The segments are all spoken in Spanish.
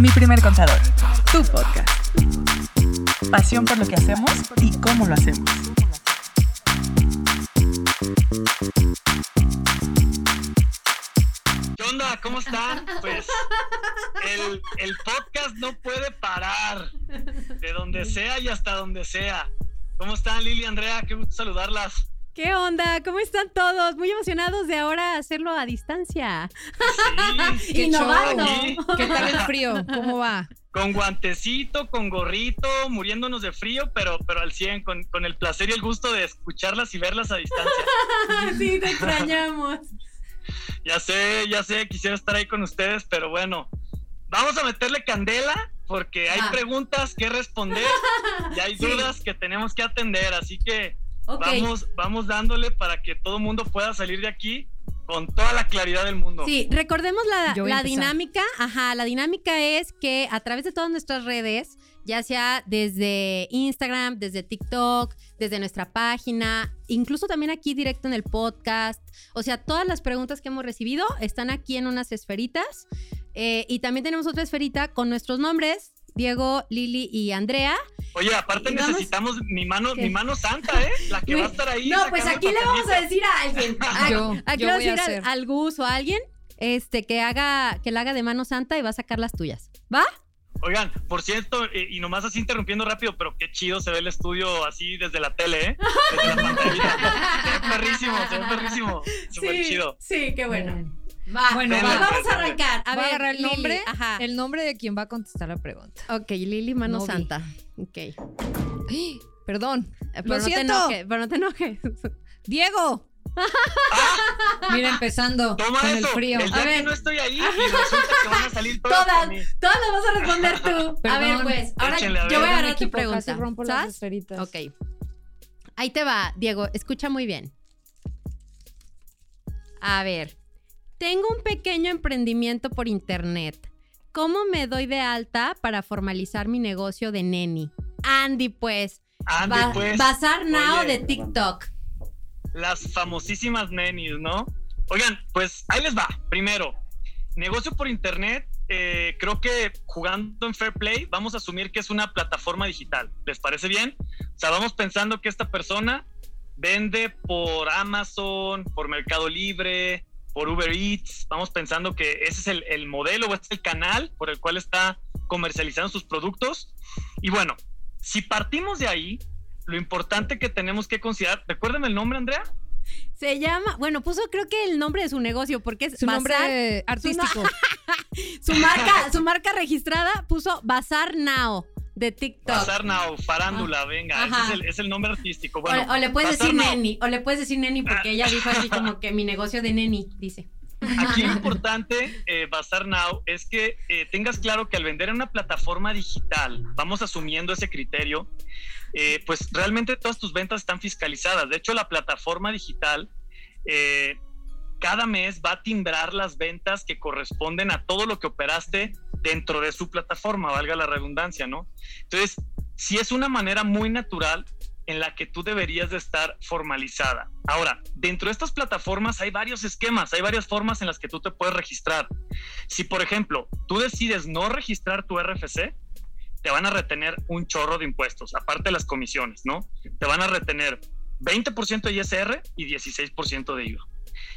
Mi primer contador, tu podcast. Pasión por lo que hacemos y cómo lo hacemos. ¿Qué onda? ¿Cómo están? Pues el, podcast no puede parar. De donde sea y hasta donde sea. ¿Cómo están Lili, Andrea? Qué gusto saludarlas. ¿Qué onda? ¿Cómo están todos? Muy emocionados de ahora hacerlo a distancia. Sí, Qué Innovando. Sí. ¿Qué tal el frío? ¿Cómo va? con guantecito, con gorrito, muriéndonos de frío, pero, pero al 100, con, con el placer y el gusto de escucharlas y verlas a distancia. sí, te extrañamos. Ya sé, ya sé, quisiera estar ahí con ustedes, pero bueno, vamos a meterle candela porque hay Ah. preguntas que responder y hay Sí. dudas que tenemos que atender, así que Vamos, vamos dándole para que todo el mundo pueda salir de aquí con toda la claridad del mundo. Sí, recordemos la, la dinámica. Ajá, la dinámica es que a través de todas nuestras redes, ya sea desde Instagram, desde TikTok, desde nuestra página, incluso también aquí directo en el podcast. O sea, todas las preguntas que hemos recibido están aquí en unas esferitas. Eh, y también tenemos otra esferita con nuestros nombres, Diego, Lili y Andrea. Oye, aparte vamos- necesitamos mi mano, ¿Qué? mi mano santa, ¿eh? La que va a estar ahí. No, pues aquí le vamos a decir a alguien. A- Yo, aquí yo le vamos a voy a decir al, Gus o a alguien este, que haga, que la haga de mano santa y va a sacar las tuyas. ¿Va? Oigan, por cierto, eh, y nomás así interrumpiendo rápido, pero qué chido se ve el estudio así desde la tele, ¿eh? Desde la pantallita. Se ve perrísimo, se ve perrísimo. Súper chido. Sí, qué Bien. Va. Bueno, pues va. vamos a arrancar. A Voy a ver, agarrar el Lili, nombre, Ajá. el nombre de quien va a contestar la pregunta. Ok, Lili Mano No vi. Santa. Ok. Eh, ¡Ay! Perdón. Pero Lo no te siento. enojes, pero no te enojes. Diego. Mira, empezando Toma con eso. el frío. El A que ver. no estoy ahí y resulta que van a salir todas Todas, todas las vas a responder tú. A Perdón. ver, pues, ahora Échenle, a yo ver. voy a agarrar tu pregunta. casi rompo las. Ok. Ahí te va, Diego. Escucha muy bien. A ver, tengo un pequeño emprendimiento por internet. ¿Cómo me doy de alta para formalizar mi negocio de neni? Andy, pues. Ande, Ba- pues. Bazar Now Oye. de TikTok. Las famosísimas nenis, ¿no? Oigan, pues ahí les va. Primero, negocio por internet. eh, creo que jugando en Fair Play, vamos a asumir que es una plataforma digital. ¿Les parece bien? O sea, vamos pensando que esta persona vende por Amazon, por Mercado Libre, por Uber Eats. Vamos pensando que ese es el, el modelo o este es el canal por el cual está comercializando sus productos. Y bueno, si partimos de ahí, lo importante que tenemos que considerar, recuérdenme el nombre, Andrea. Se llama, bueno, puso creo que el nombre de su negocio, porque es Su nombre Bazar- artístico. su marca, su marca registrada puso Bazar Now de TikTok. Bazar Now, Farándula, venga, ese es el, es el nombre artístico. O- Bueno, o, le puedes decir neni, o le puedes decir neni porque ella dijo así como que mi negocio de neni, dice. Aquí lo importante, eh, Bazar Now, es que eh, tengas claro que al vender en una plataforma digital, vamos asumiendo ese criterio, eh, pues realmente todas tus ventas están fiscalizadas. De hecho, la plataforma digital eh, cada mes va a timbrar las ventas que corresponden a todo lo que operaste dentro de su plataforma, valga la redundancia, ¿no? Entonces, si es una manera muy natural en la que tú deberías de estar formalizada. Ahora, dentro de estas plataformas hay varios esquemas, hay varias formas en las que tú te puedes registrar. Si, por ejemplo, tú decides no registrar tu RFC, te van a retener un chorro de impuestos, aparte de las comisiones, ¿no? Te van a retener 20% de ISR y 16% de IVA.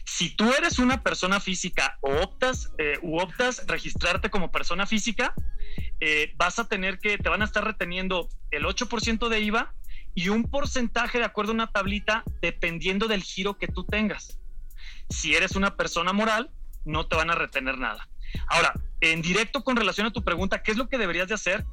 Si tú eres una persona física o optas, eh, u optas registrarte como persona física, eh, vas a tener que, te van a estar reteniendo el 8% de IVA y un porcentaje de acuerdo a una tablita dependiendo del giro que tú tengas. Si eres una persona moral, no te van a retener nada. Ahora, en directo con relación a tu pregunta, ¿qué es lo que deberías de hacer?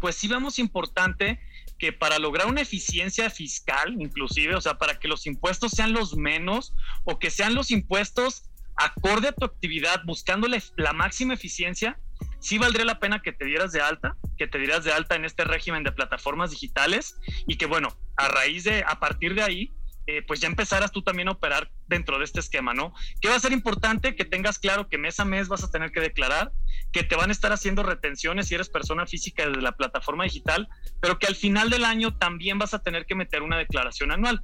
Pues sí vemos importante que para lograr una eficiencia fiscal, inclusive, o sea, para que los impuestos sean los menos o que sean los impuestos acorde a tu actividad, buscándole la máxima eficiencia, sí valdría la pena que te dieras de alta, que te dieras de alta en este régimen de plataformas digitales y que, bueno, a raíz de, a partir de ahí, eh, pues ya empezaras tú también a operar dentro de este esquema, ¿no? ¿Qué va a ser importante? Que tengas claro que mes a mes vas a tener que declarar, que te van a estar haciendo retenciones si eres persona física desde la plataforma digital, pero que al final del año también vas a tener que meter una declaración anual.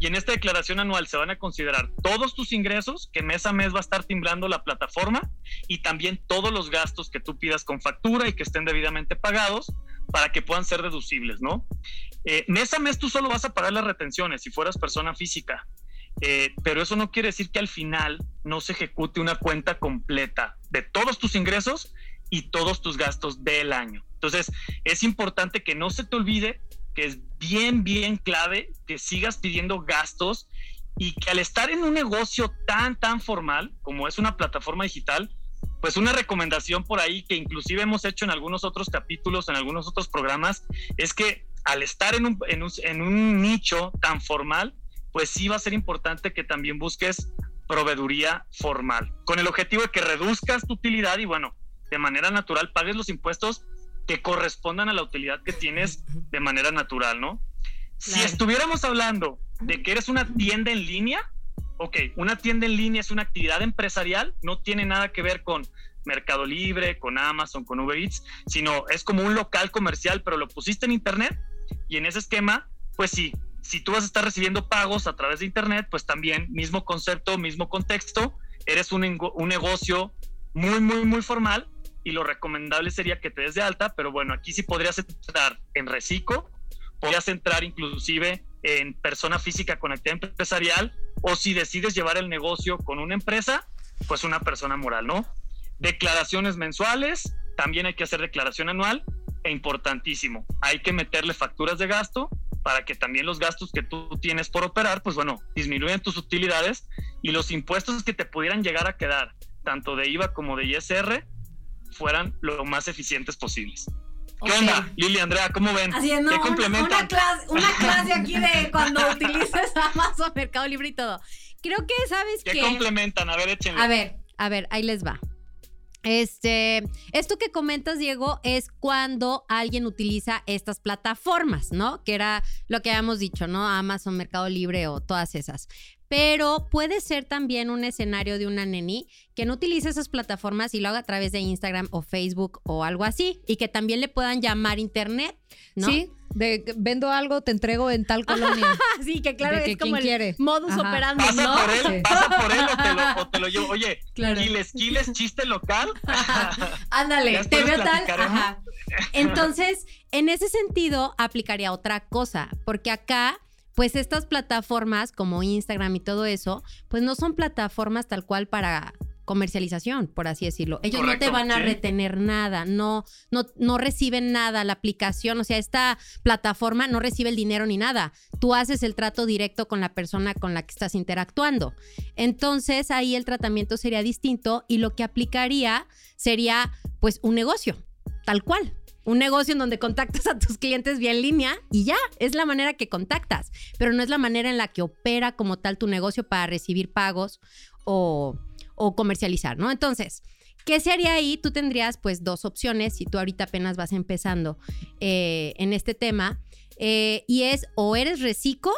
Y en esta declaración anual se van a considerar todos tus ingresos que mes a mes va a estar timbrando la plataforma y también todos los gastos que tú pidas con factura y que estén debidamente pagados para que puedan ser deducibles, ¿no? Eh, mes a mes tú solo vas a pagar las retenciones si fueras persona física, eh, pero eso no quiere decir que al final no se ejecute una cuenta completa de todos tus ingresos y todos tus gastos del año. Entonces, es importante que no se te olvide que es bien, bien clave que sigas pidiendo gastos y que al estar en un negocio tan, tan formal como es una plataforma digital, pues una recomendación por ahí que inclusive hemos hecho en algunos otros capítulos, en algunos otros programas, es que al estar en un, en un, en un nicho tan formal, pues sí va a ser importante que también busques proveeduría formal, con el objetivo de que reduzcas tu utilidad y bueno, de manera natural pagues los impuestos que correspondan a la utilidad que tienes de manera natural, ¿no? Si estuviéramos hablando de que eres una tienda en línea, ok, una tienda en línea es una actividad empresarial, no tiene nada que ver con Mercado Libre, con Amazon, con Uber Eats, sino es como un local comercial, pero lo pusiste en Internet y en ese esquema, pues sí, si tú vas a estar recibiendo pagos a través de Internet, pues también mismo concepto, mismo contexto, eres un, un negocio muy, muy, muy formal y lo recomendable sería que te des de alta, pero bueno, aquí sí podrías entrar en reciclo, podrías entrar inclusive en persona física con actividad empresarial o si decides llevar el negocio con una empresa, pues una persona moral, ¿no? Declaraciones mensuales, también hay que hacer declaración anual e importantísimo, hay que meterle facturas de gasto para que también los gastos que tú tienes por operar, pues bueno, disminuyan tus utilidades y los impuestos que te pudieran llegar a quedar, tanto de IVA como de ISR, fueran lo más eficientes posibles. ¿Qué onda, Lili, Andrea? ¿Cómo ven? Haciendo ¿Qué complementan? Una, clase, una clase aquí de cuando utilizas Amazon, Mercado Libre y todo. Creo que, ¿sabes ¿Qué qué? complementan? A ver, échenle. A ver, a ver, ahí les va. Este, esto que comentas, Diego, es cuando alguien utiliza estas plataformas, ¿no? Que era lo que habíamos dicho, ¿no? Amazon, Mercado Libre o todas esas. Pero puede ser también un escenario de una neni que no utilice esas plataformas y lo haga a través de Instagram o Facebook o algo así y que también le puedan llamar internet, ¿no? Sí, de vendo algo, te entrego en tal colonia. sí, que claro, De que es como el quiere. modus Ajá. operandi, Pasa ¿no? por él, Sí. pasa por él o te lo, o te lo llevo. Oye, Claro. Quiles, Quiles, chiste local. Ándale, te veo tal. Ajá. Entonces, en ese sentido, aplicaría otra cosa, porque acá, pues estas plataformas como Instagram y todo eso, pues no son plataformas tal cual para comercialización, por así decirlo. Ellos no te van a sí. retener nada, no, no, no reciben nada, la aplicación, o sea, esta plataforma no recibe el dinero ni nada. Tú haces el trato directo con la persona con la que estás interactuando. Entonces, ahí el tratamiento sería distinto y lo que aplicaría sería, pues, un negocio, tal cual. Un negocio en donde contactas a tus clientes vía en línea y ya, es la manera que contactas, pero no es la manera en la que opera como tal tu negocio para recibir pagos o, comercializar, ¿no? Entonces, ¿qué se haría ahí? Tú tendrías pues dos opciones si tú ahorita apenas vas empezando eh, en este tema eh, y es o eres reciclo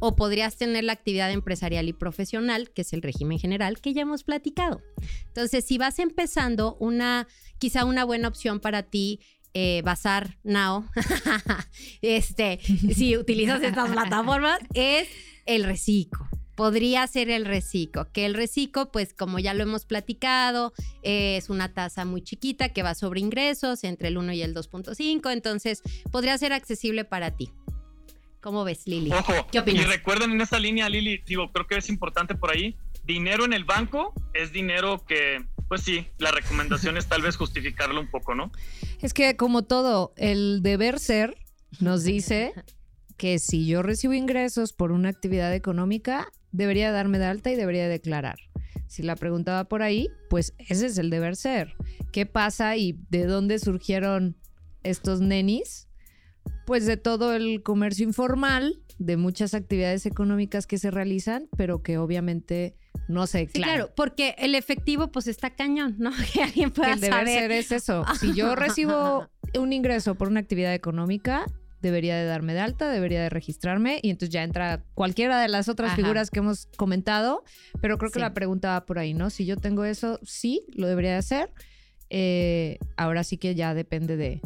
o podrías tener la actividad empresarial y profesional, que es el régimen general que ya hemos platicado. Entonces, si vas empezando, una quizá una buena opción para ti eh, Bazar Now, este, si utilizas estas plataformas, es el reciclo. Podría ser el reciclo, que el reciclo, pues como ya lo hemos platicado, eh, es una tasa muy chiquita que va sobre ingresos entre el 1 y el 2.5, entonces podría ser accesible para ti. ¿Cómo ves, Lili? Ojo, ¿Qué opinas? y recuerden en esta línea, Lili, digo, creo que es importante por ahí, dinero en el banco es dinero que, pues sí, la recomendación es tal vez justificarlo un poco, ¿no? Es que como todo, el deber ser nos dice que si yo recibo ingresos por una actividad económica, debería darme de alta y debería declarar. Si la pregunta va por ahí, pues ese es el deber ser. ¿Qué pasa y de dónde surgieron estos nenis? Pues de todo el comercio informal, de muchas actividades económicas que se realizan, pero que obviamente no se Sí, claro, porque el efectivo pues está cañón, ¿no? Que alguien Que pueda el deber saber. ser es eso. Si yo recibo un ingreso por una actividad económica, debería de darme de alta, debería de registrarme y entonces ya entra cualquiera de las otras Ajá. figuras que hemos comentado, pero creo que Sí. la pregunta va por ahí, ¿no? Si yo tengo eso, sí, lo debería de hacer. Eh, ahora sí que ya depende de,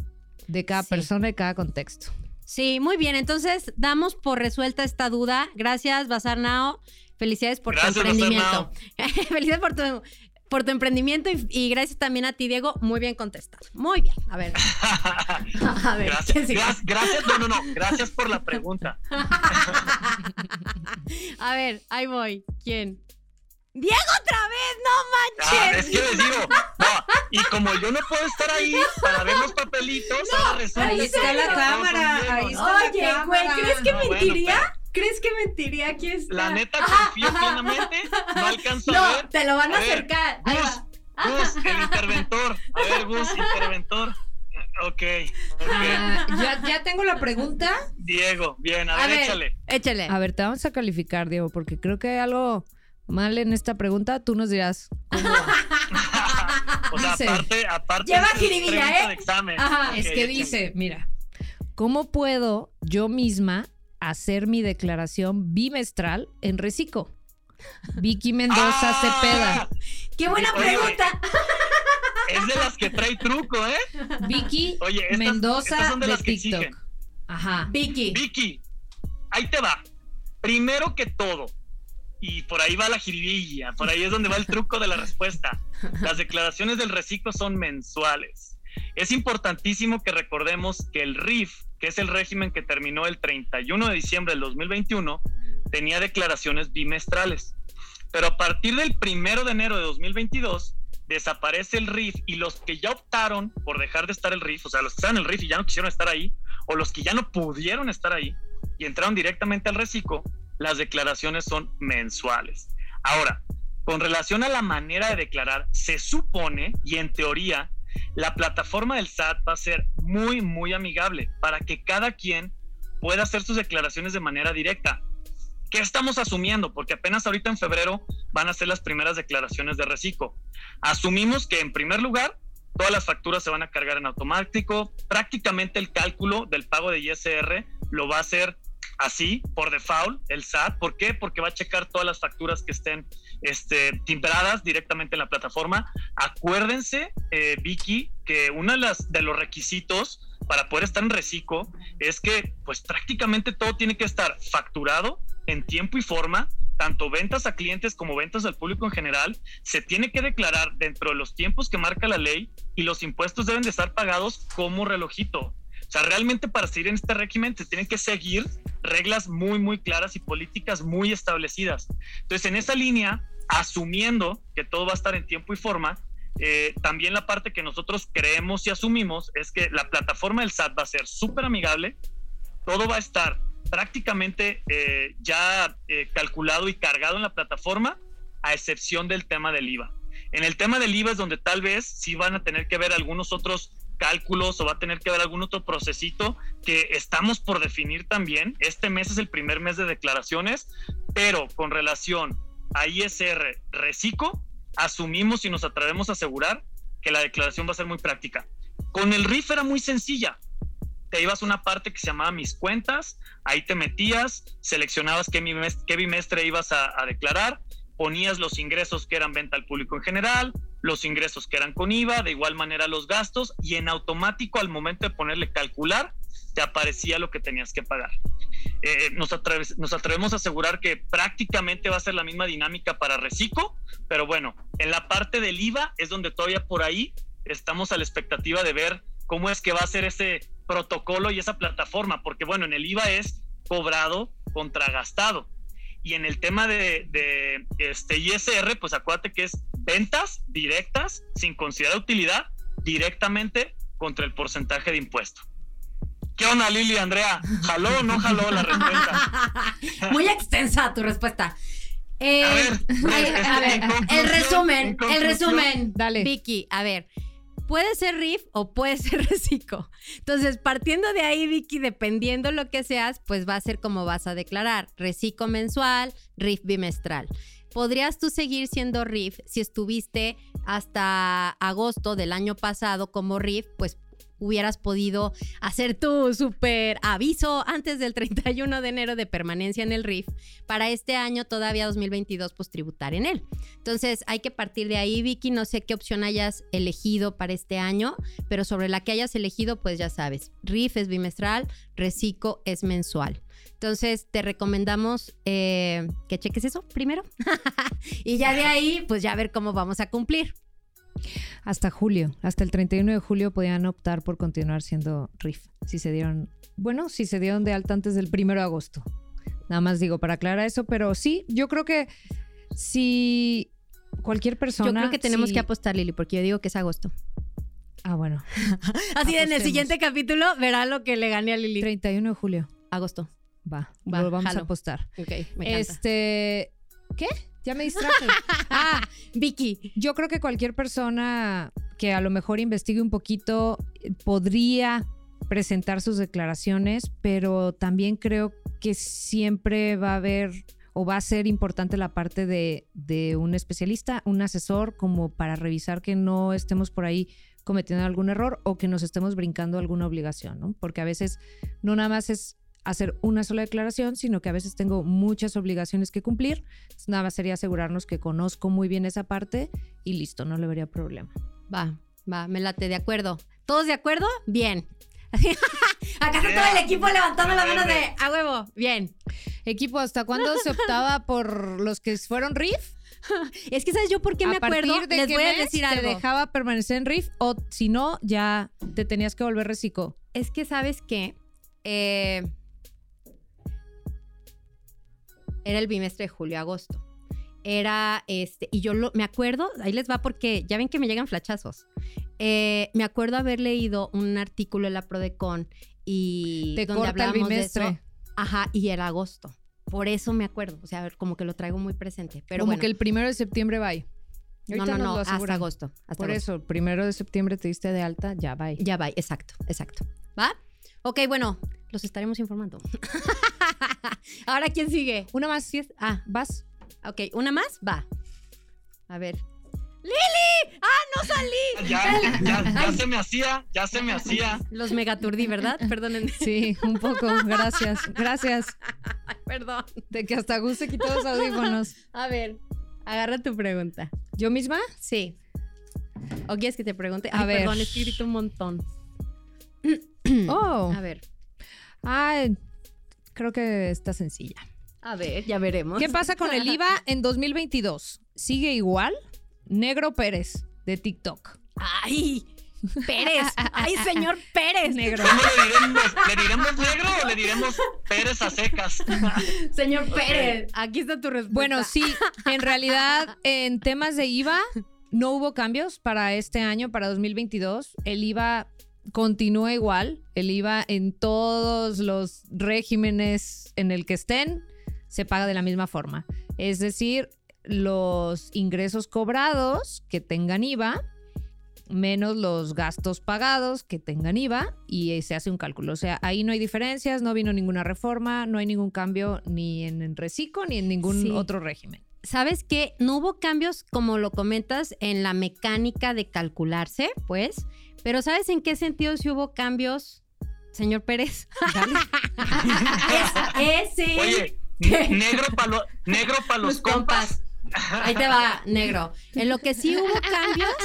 de cada Sí. persona y cada contexto. Sí, muy bien. Entonces, damos por resuelta esta duda. Gracias, Bazar Nao. Felicidades por Gracias, tu emprendimiento. Felicidades por tu, por tu emprendimiento y, y gracias también a ti, Diego. Muy bien contestado. Muy bien. A ver. A ver. gracias, gracias, gracias, no, no, no, gracias por la pregunta. A ver, ahí voy. ¿Quién? ¡Diego otra vez! ¡No Ah, manches! es que les digo, no, y como yo no puedo estar ahí para ver los papelitos, ahora resulta Ahí que está la cámara, ahí ¿no? está. la Oye, güey, cámara. ¿crees que No, bueno, mentiría? pero- ¿Crees que mentiría? Aquí está. La neta Ajá, confío ajá. plenamente, no alcanzo a No, ver. te lo van a, A ver, acercar. Ahí Gus. Gus, el interventor. A ver, Gus, interventor. Ok, ok. Ah, ya, ya tengo la pregunta. Diego, bien, a, A ver, ver, échale. échale. A ver, te vamos a calificar, Diego, porque creo que hay algo mal en esta pregunta. Tú nos dirás. cómo va. O sea, Dice- aparte, aparte. Lleva jiribilla, pregunta ¿eh? de examen. Ajá. Es que dice, mira, ¿cómo puedo yo misma hacer mi declaración bimestral en Recico? Vicky Mendoza ¡Ah! Cepeda. ¡Qué buena Oye, pregunta! Es de las que trae truco, ¿eh? Vicky Oye, estas, Mendoza estas son de, de, las que TikTok. Ajá. Vicky. Vicky, ahí te va. Primero que todo, y por ahí va la jiribilla, por ahí es donde va el truco de la respuesta. Las declaraciones del reciclo son mensuales. Es importantísimo que recordemos que el RIF, que es el régimen que terminó el 31 de diciembre del 2021, tenía declaraciones bimestrales. Pero a partir del 1 de enero de 2022, desaparece el RIF y los que ya optaron por dejar de estar el RIF, o sea, los que estaban en el RIF y ya no quisieron estar ahí, o los que ya no pudieron estar ahí y entraron directamente al reciclo, las declaraciones son mensuales. Ahora, con relación a la manera de declarar, se supone y en teoría la plataforma del SAT va a ser muy, muy amigable para que cada quien pueda hacer sus declaraciones de manera directa. ¿Qué estamos asumiendo? Porque apenas ahorita en febrero van a ser las primeras declaraciones de reciclo. Asumimos que en primer lugar todas las facturas se van a cargar en automático, prácticamente el cálculo del pago de ISR lo va a hacer así por default el SAT. ¿Por qué? Porque va a checar todas las facturas que estén este, timbradas directamente en la plataforma. Acuérdense, eh, Vicky, que uno de, los requisitos para poder estar en reciclo es que pues prácticamente todo tiene que estar facturado en tiempo y forma, tanto ventas a clientes como ventas al público en general, se tiene que declarar dentro de los tiempos que marca la ley y los impuestos deben de estar pagados como relojito. Sea, realmente para seguir en este régimen se tienen que seguir reglas muy, muy claras y políticas muy establecidas. Entonces, en esa línea, asumiendo que todo va a estar en tiempo y forma, eh, también la parte que nosotros creemos y asumimos es que la plataforma del SAT va a ser súper amigable, todo va a estar prácticamente eh, ya eh, calculado y cargado en la plataforma, a excepción del tema del IVA. En el tema del IVA es donde tal vez sí van a tener que ver algunos otros cálculos o va a tener que ver algún otro procesito que estamos por definir también. Este mes es el primer mes de declaraciones, pero con relación a ISR Recico, asumimos y nos atrevemos a asegurar que la declaración va a ser muy práctica. Con el RIF era muy sencilla. Te ibas a una parte que se llamaba Mis Cuentas, ahí te metías, seleccionabas qué bimestre, qué bimestre ibas a declarar, ponías los ingresos que eran venta al público en general, los ingresos que eran con IVA, de igual manera los gastos, y en automático al momento de ponerle calcular, te aparecía lo que tenías que pagar. Eh, nos, atreves, nos, atrevemos a asegurar que prácticamente va a ser la misma dinámica para Recico, pero bueno, en la parte del IVA es donde todavía por ahí estamos a la expectativa de ver cómo es que va a ser ese protocolo y esa plataforma, porque bueno, en el IVA es cobrado contra gastado. Y en el tema de, de este ISR, pues acuérdate que es ventas directas, sin considerar utilidad, directamente contra el porcentaje de impuesto. ¿Qué onda, Lili, Andrea? ¿Jaló o no jaló la respuesta? Muy extensa tu respuesta. Eh, A ver, ay, a ver, en el resumen, en el resumen. Dale. Vicky, a ver, puede ser RIF o puede ser reciclo. Entonces, partiendo de ahí, Vicky, dependiendo lo que seas, pues va a ser como vas a declarar. Reciclo mensual, RIF bimestral. ¿Podrías tú seguir siendo RIF si estuviste hasta agosto del año pasado como RIF? Pues hubieras podido hacer tu super aviso antes del 31 de enero de permanencia en el RIF para este año todavía 2022 pues tributar en él. Entonces hay que partir de ahí, Vicky, no sé qué opción hayas elegido para este año, pero sobre la que hayas elegido pues ya sabes, RIF es bimestral, Recico es mensual. Entonces te recomendamos eh, que cheques eso primero y ya de ahí pues ya ver cómo vamos a cumplir. Hasta julio, hasta el 31 de julio podían optar por continuar siendo RIF. Si se dieron, bueno, si se dieron de alta antes del 1 de agosto. Nada más digo para aclarar eso, pero sí, yo creo que si cualquier persona. Yo creo que tenemos si- que apostar, Lili, porque yo digo que es agosto. Ah, bueno. Así en el Apostemos. siguiente capítulo verá lo que le gané a Lili. 31 de julio. Agosto. Va, Va, lo vamos jalo. a apostar. Ok, me encanta. Este, ¿qué? Ya me distraje. ah, Vicky. yo creo que cualquier persona que a lo mejor investigue un poquito eh, podría presentar sus declaraciones, pero también creo que siempre va a haber o va a ser importante la parte de, de un especialista, un asesor, como para revisar que no estemos por ahí cometiendo algún error o que nos estemos brincando alguna obligación, ¿no? Porque a veces no nada más es hacer una sola declaración, sino que a veces tengo muchas obligaciones que cumplir. Entonces, Nada más sería asegurarnos que conozco muy bien esa parte y listo, no le vería problema. Va, va, me late, de acuerdo. ¿Todos de acuerdo? Bien. Acá está todo el equipo levantando la mano de a huevo. Bien. Equipo, ¿hasta cuándo se optaba por los que fueron RIF? Es que, ¿sabes yo por qué me ¿A acuerdo? partir de Les qué voy a mes decir te algo. dejaba permanecer en RIF o si no, ya te tenías que volver reciclo? Es que, ¿sabes qué? Eh, era el bimestre de julio-agosto. Era este, y yo lo, me acuerdo, ahí les va porque ya ven que me llegan flachazos. Eh, me acuerdo haber leído un artículo en la Prodecon y Te donde corta el hablábamos de bimestre. eso. Ajá, y era agosto. Por eso me acuerdo, o sea, como que lo traigo muy presente. Pero Como bueno, que el primero de septiembre va. no, no, no, hasta agosto. hasta Por agosto. eso, primero de septiembre te diste de alta, ya va. Ya va, exacto, exacto. ¿Va? Ok, bueno, los estaremos informando. Ahora, ¿quién sigue? Una más. Sí es- Ah, ¿Vas? ok, ¿una más? Va. A ver. ¡Lili! ¡Ah, no salí! Ya, ya, ya se me hacía, ya se me hacía. Los megaturdí, ¿verdad? Perdónenme. Sí, un poco. Gracias. Gracias. Ay, perdón. De que hasta Gus se quitó los audífonos. A ver, agarra tu pregunta. ¿Yo misma? Sí. ¿O quieres que te pregunte? A Ay, ver. perdón, es que grito un montón. Oh. A ver. Ay, creo que está sencilla. A ver, ya veremos. ¿Qué pasa con el IVA en 2022? ¿Sigue igual? Negro Pérez, de TikTok. ¡Ay! Pérez. ¡Ay, señor Pérez! Negro. ¿Cómo le diremos? ¿Le diremos negro o le diremos Pérez a secas? Señor. Pérez. Aquí está tu respuesta. Bueno, sí, en realidad en temas de IVA no hubo cambios para este año, para 2022. El IVA continúa igual. El IVA en todos los regímenes en el que estén se paga de la misma forma. Es decir, los ingresos cobrados que tengan IVA menos los gastos pagados que tengan IVA y eh, se hace un cálculo. O sea, ahí no hay diferencias, no vino ninguna reforma, no hay ningún cambio ni en el reciclo ni en ningún Sí. otro régimen. ¿Sabes qué? No hubo cambios, como lo comentas, en la mecánica de calcularse, pues. Pero ¿sabes en qué sentido sí hubo cambios, señor Pérez? es, ese. Oye, negro para negro pa los compas. Ahí te va, negro. En lo que sí hubo cambios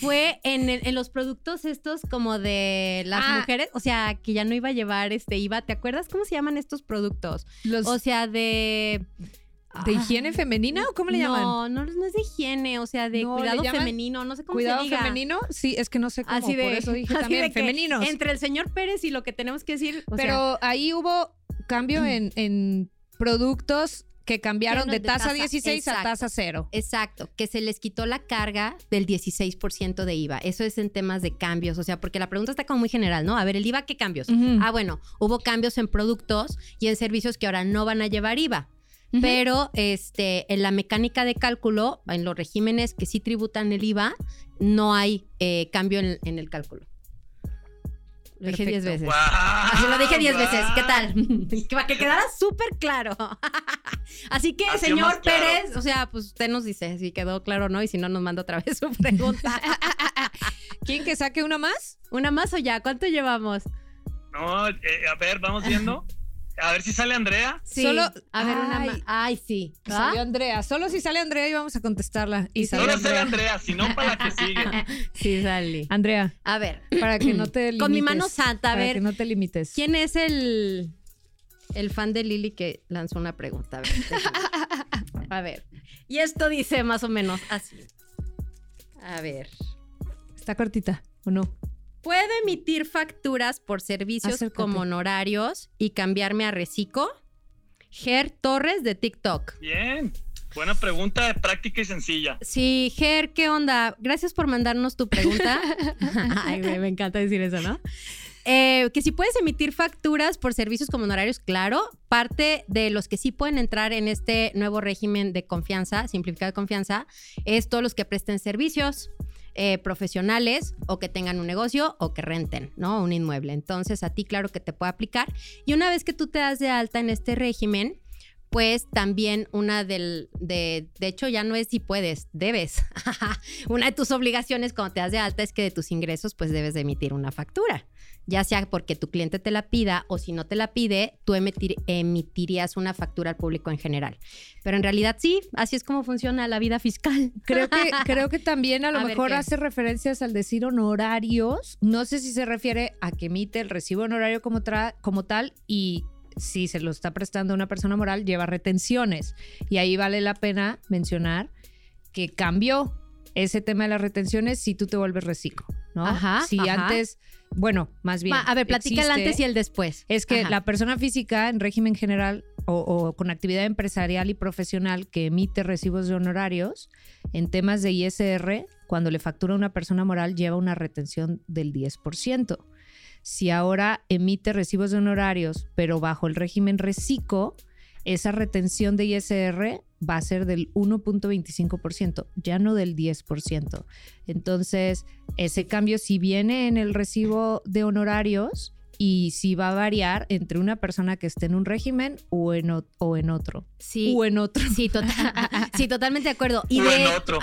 fue en, el- en los productos estos como de las Ah. mujeres, o sea, que ya no iba a llevar este IVA. ¿Te acuerdas cómo se llaman estos productos? Los, O sea, de... ¿De higiene femenina o cómo le llaman? No, no, no es de higiene, o sea, de No, cuidado femenino, no sé cómo ¿Cuidado se diga. femenino? Sí, es que no sé cómo, Así de, por eso dije así también de que femeninos. Entre el señor Pérez y lo que tenemos que decir, o sea, Pero ahí hubo cambio en, en productos que cambiaron de de tasa tasa, 16 a tasa cero. Exacto, que se les quitó la carga del 16% de IVA. Eso es en temas de cambios, o sea, porque la pregunta está como muy general, ¿no? A ver, el IVA, ¿qué cambios? Ah, bueno, hubo cambios en productos y en servicios que ahora no van a llevar IVA. Pero este, en la mecánica de cálculo, en los regímenes que sí tributan el IVA, no hay eh, cambio en, en el cálculo. Lo dije diez Perfecto. veces. Así lo dije diez Guau, veces. ¿Qué tal? Para que quedara súper claro. Así que, Así señor claro. Pérez, o sea, pues usted nos dice si quedó claro o no, y si no, nos manda otra vez su pregunta. ¿Quién que saque una más? ¿Una más o ya? ¿Cuánto llevamos? No, eh, a ver, vamos viendo. A ver si sale Andrea. Sí. Solo- a ver, una Ay. sí. ¿Va? Salió Andrea. Solo si sale Andrea íbamos a contestarla. Y Y Solo sale Andrea. Si no, para la que sigue. Sí, sale. Andrea, A ver, para que no te limites. Con mi mano santa, a para ver. que no te limites. ¿quién es el, el fan de Lili que lanzó una pregunta? A ver, a ver. Y esto dice más o menos así. A ver. Está cortita, ¿o no? ¿Puedo emitir facturas por servicios Acércate. como honorarios y cambiarme a Recico? Ger Torres de TikTok. Bien. Buena pregunta, práctica y sencilla. Sí, Ger, ¿qué onda? Gracias por mandarnos tu pregunta. Ay, me encanta decir eso, ¿no? Eh, que si puedes emitir facturas por servicios como honorarios, claro. Parte de los que sí pueden entrar en este nuevo régimen de confianza, simplificado de confianza, es todos los que presten servicios eh, profesionales o que tengan un negocio o que renten, ¿no? Un inmueble. Entonces, a ti, claro que te puede aplicar. Y una vez que tú te das de alta en este régimen, pues también una del, de, de hecho ya no es si puedes, debes. una de tus obligaciones cuando te das de alta es que de tus ingresos pues debes de emitir una factura. Ya sea porque tu cliente te la pida o si no te la pide, tú emitir- emitirías una factura al público en general. Pero en realidad sí, así es como funciona la vida fiscal. Creo que, creo que también a lo A mejor hace referencias al decir honorarios. No sé si se refiere a que emite el recibo honorario como, tra- como tal y si se lo está prestando a una persona moral, lleva retenciones. Y ahí vale la pena mencionar que cambió ese tema de las retenciones si tú te vuelves reciclo, ¿no? Ajá, Si ajá. antes, bueno, más bien. A ver, platica el antes y el después. es que Ajá. la persona física en régimen general o, o con actividad empresarial y profesional que emite recibos de honorarios en temas de ISR, cuando le factura a una persona moral, lleva una retención del 10%. Si ahora emite recibos de honorarios, pero bajo el régimen reciclo, esa retención de ISR va a ser del 1.25%, ya no del 10%. Entonces, ese cambio si viene en el recibo de honorarios y si va a variar entre una persona que esté en un régimen o en, o- o en otro. Sí. O en otro. Sí, total- sí, totalmente de acuerdo. Y, o de- en otro.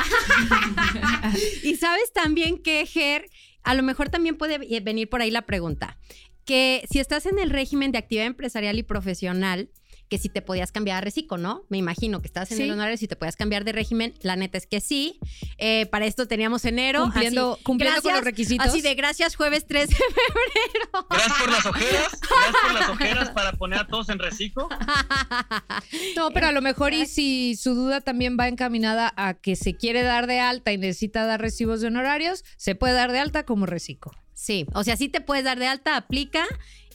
y sabes también que, Ger, a lo mejor también puede venir por ahí la pregunta, que si estás en el régimen de actividad empresarial y profesional, que si te podías cambiar a reciclo, ¿no? Me imagino que estás en Sí. el honorario, si te podías cambiar de régimen, la neta es que sí. Eh, para esto teníamos enero. Cumpliendo- así, cumpliendo con los requisitos. Así de gracias, jueves 3 de febrero. Gracias por las ojeras. Gracias por las ojeras para poner a todos en reciclo. No, pero a lo mejor y si su duda también va encaminada a que se quiere dar de alta y necesita dar recibos de honorarios, se puede dar de alta como reciclo. Sí, o sea, sí te puedes dar de alta, aplica.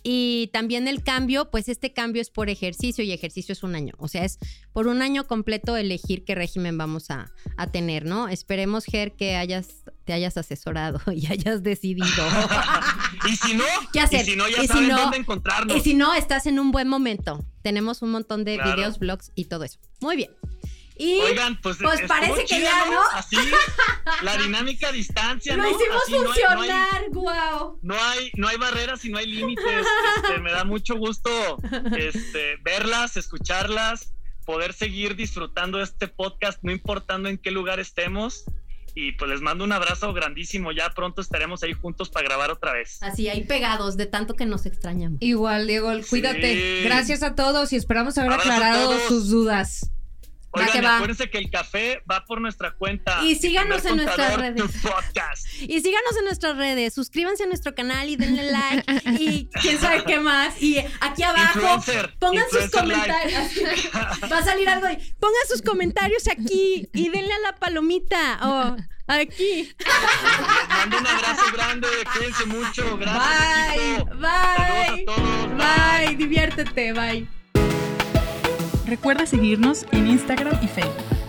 Y también el cambio, pues este cambio es por ejercicio y ejercicio es un año. O sea, es por un año completo elegir qué régimen vamos a, a tener, ¿no? Esperemos, Ger, que hayas, te hayas asesorado y hayas decidido. y si no, ¿Qué hacer? y si no, ya si saben no- dónde encontrarnos. y si no, estás en un buen momento. Tenemos un montón de Claro. videos, blogs y todo eso. Muy bien. Y Oigan, pues, pues parece que ya, ¿no? Así, la dinámica a distancia, lo ¿no? hicimos Así no hay- no hay- funcionar, guau. No hay, no hay barreras y no hay límites. Este, me da mucho gusto este, verlas, escucharlas, poder seguir disfrutando de este podcast, no importando en qué lugar estemos. Y pues les mando un abrazo grandísimo. Ya pronto estaremos ahí juntos para grabar otra vez. Así, ahí pegados de tanto que nos extrañamos. Igual, Diego, cuídate. Sí. Gracias a todos y esperamos haber Abrazo aclarado sus dudas. Oigan, acuérdense que el café va por nuestra cuenta. Y síganos en nuestras redes. Y síganos en nuestras redes, suscríbanse a nuestro canal y denle like y quién sabe qué más. Y aquí abajo Influencer, pongan sus influencer comentarios. Va a salir algo ahí. Pongan sus comentarios aquí y denle a la palomita. O aquí. Les mando un abrazo grande. Cuídense mucho. Gracias. Bye, equipo. bye. Todos. Bye, diviértete, bye. Recuerda seguirnos en Instagram y Facebook.